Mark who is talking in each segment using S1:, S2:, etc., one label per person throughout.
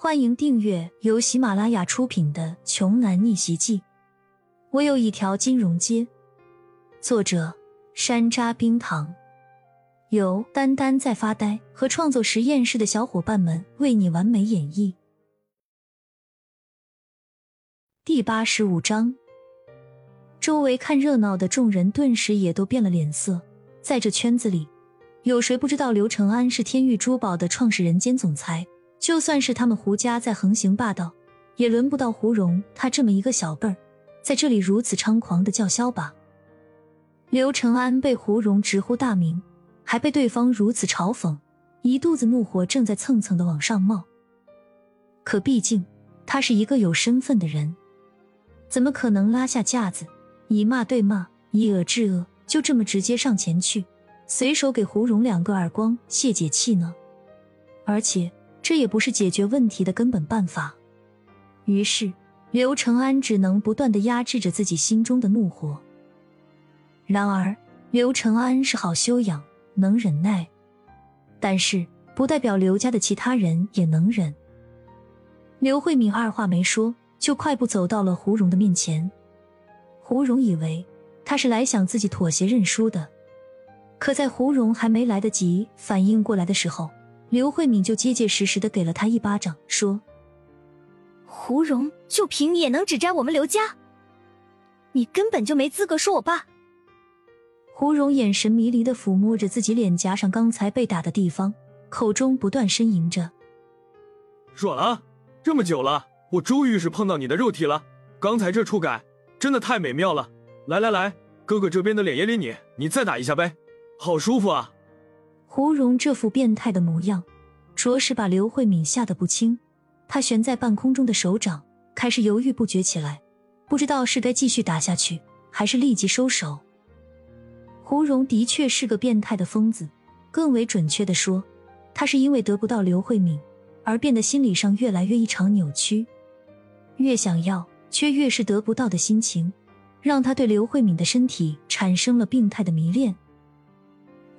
S1: 欢迎订阅由喜马拉雅出品的《穷男逆袭记》。我有一条金融街。作者：山楂冰糖，由丹丹在发呆和创作实验室的小伙伴们为你完美演绎。第八十五章，周围看热闹的众人顿时也都变了脸色。在这圈子里，有谁不知道刘承安是天域珠宝的创始人兼总裁？就算是他们胡家再横行霸道，也轮不到胡蓉他这么一个小辈儿，在这里如此猖狂的叫嚣吧。刘承安被胡蓉直呼大名，还被对方如此嘲讽，一肚子怒火正在蹭蹭的往上冒。可毕竟他是一个有身份的人，怎么可能拉下架子，以骂对骂，以恶制恶，就这么直接上前去，随手给胡蓉两个耳光泄解气呢？而且。这也不是解决问题的根本办法，于是刘承安只能不断的压制着自己心中的怒火。然而，刘承安是好修养，能忍耐，但是不代表刘家的其他人也能忍。刘慧敏二话没说，就快步走到了胡蓉的面前。胡蓉以为他是来想自己妥协认输的，可在胡蓉还没来得及反应过来的时候。刘慧敏就结结实实的给了他一巴掌，说：“
S2: 胡蓉，就凭你也能指摘我们刘家？你根本就没资格说我爸。”
S1: 胡蓉眼神迷离的抚摸着自己脸颊上刚才被打的地方，口中不断呻吟着：“
S3: 软了，这么久了，我终于是碰到你的肉体了。刚才这触感真的太美妙了。来来来，哥哥这边的脸也理你，你再打一下呗，好舒服啊。”
S1: 胡蓉这副变态的模样，着实把刘慧敏吓得不轻。她悬在半空中的手掌开始犹豫不决起来，不知道是该继续打下去，还是立即收手。胡蓉的确是个变态的疯子，更为准确的说，他是因为得不到刘慧敏而变得心理上越来越异常扭曲，越想要却越是得不到的心情，让他对刘慧敏的身体产生了病态的迷恋。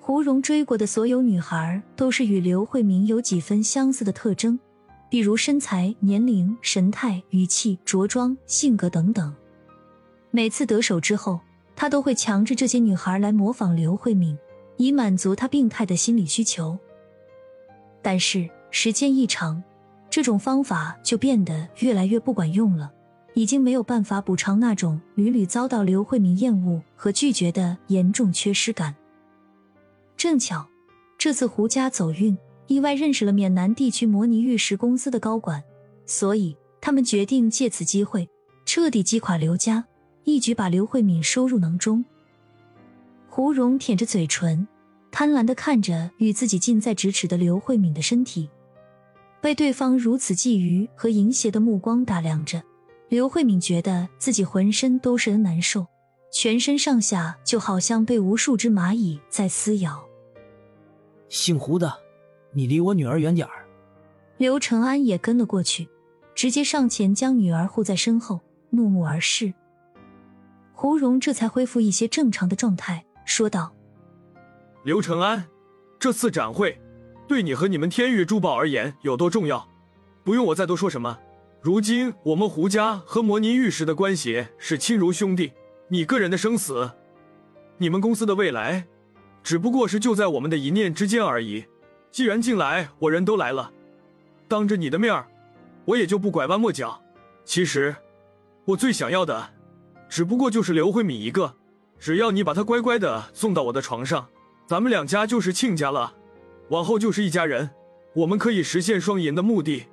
S1: 胡蓉追过的所有女孩都是与刘慧敏有几分相似的特征，比如身材、年龄、神态、语气、着装、性格等等。每次得手之后，他都会强制这些女孩来模仿刘慧敏，以满足他病态的心理需求。但是时间一长，这种方法就变得越来越不管用了，已经没有办法补偿那种屡屡遭到刘慧敏厌恶和拒绝的严重缺失感。正巧，这次胡家走运，意外认识了缅南地区摩尼玉石公司的高管，所以他们决定借此机会彻底击垮刘家，一举把刘慧敏收入囊中。胡蓉舔着嘴唇，贪婪的看着与自己近在咫尺的刘慧敏的身体，被对方如此觊觎和淫邪的目光打量着，刘慧敏觉得自己浑身都是难受，全身上下就好像被无数只蚂蚁在撕咬。
S4: 姓胡的，你离我女儿远点儿。
S1: 刘承安也跟了过去，直接上前将女儿护在身后，怒目而视。胡蓉这才恢复一些正常的状态，说道：“
S3: 刘承安，这次展会对你和你们天域珠宝而言有多重要？不用我再多说什么。如今我们胡家和摩尼玉石的关系是亲如兄弟，你个人的生死，你们公司的未来。”只不过是就在我们的一念之间而已。既然进来，我人都来了，当着你的面儿我也就不拐弯抹角。其实，我最想要的，只不过就是刘慧敏一个。只要你把她乖乖的送到我的床上，咱们两家就是亲家了，往后就是一家人。我们可以实现双赢的目的，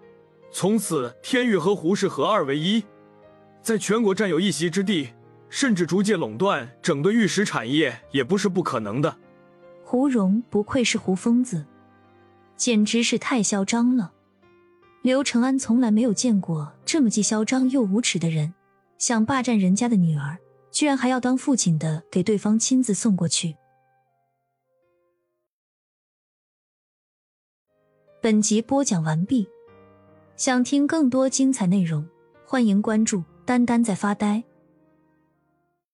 S3: 从此天域和胡氏合二为一，在全国占有一席之地，甚至逐渐垄断整个玉石产业，也不是不可能的。
S1: 胡蓉不愧是胡疯子，简直是太嚣张了。刘承安从来没有见过这么既嚣张又无耻的人，想霸占人家的女儿，居然还要当父亲的给对方亲自送过去。本集播讲完毕，想听更多精彩内容，欢迎关注“丹丹在发呆”。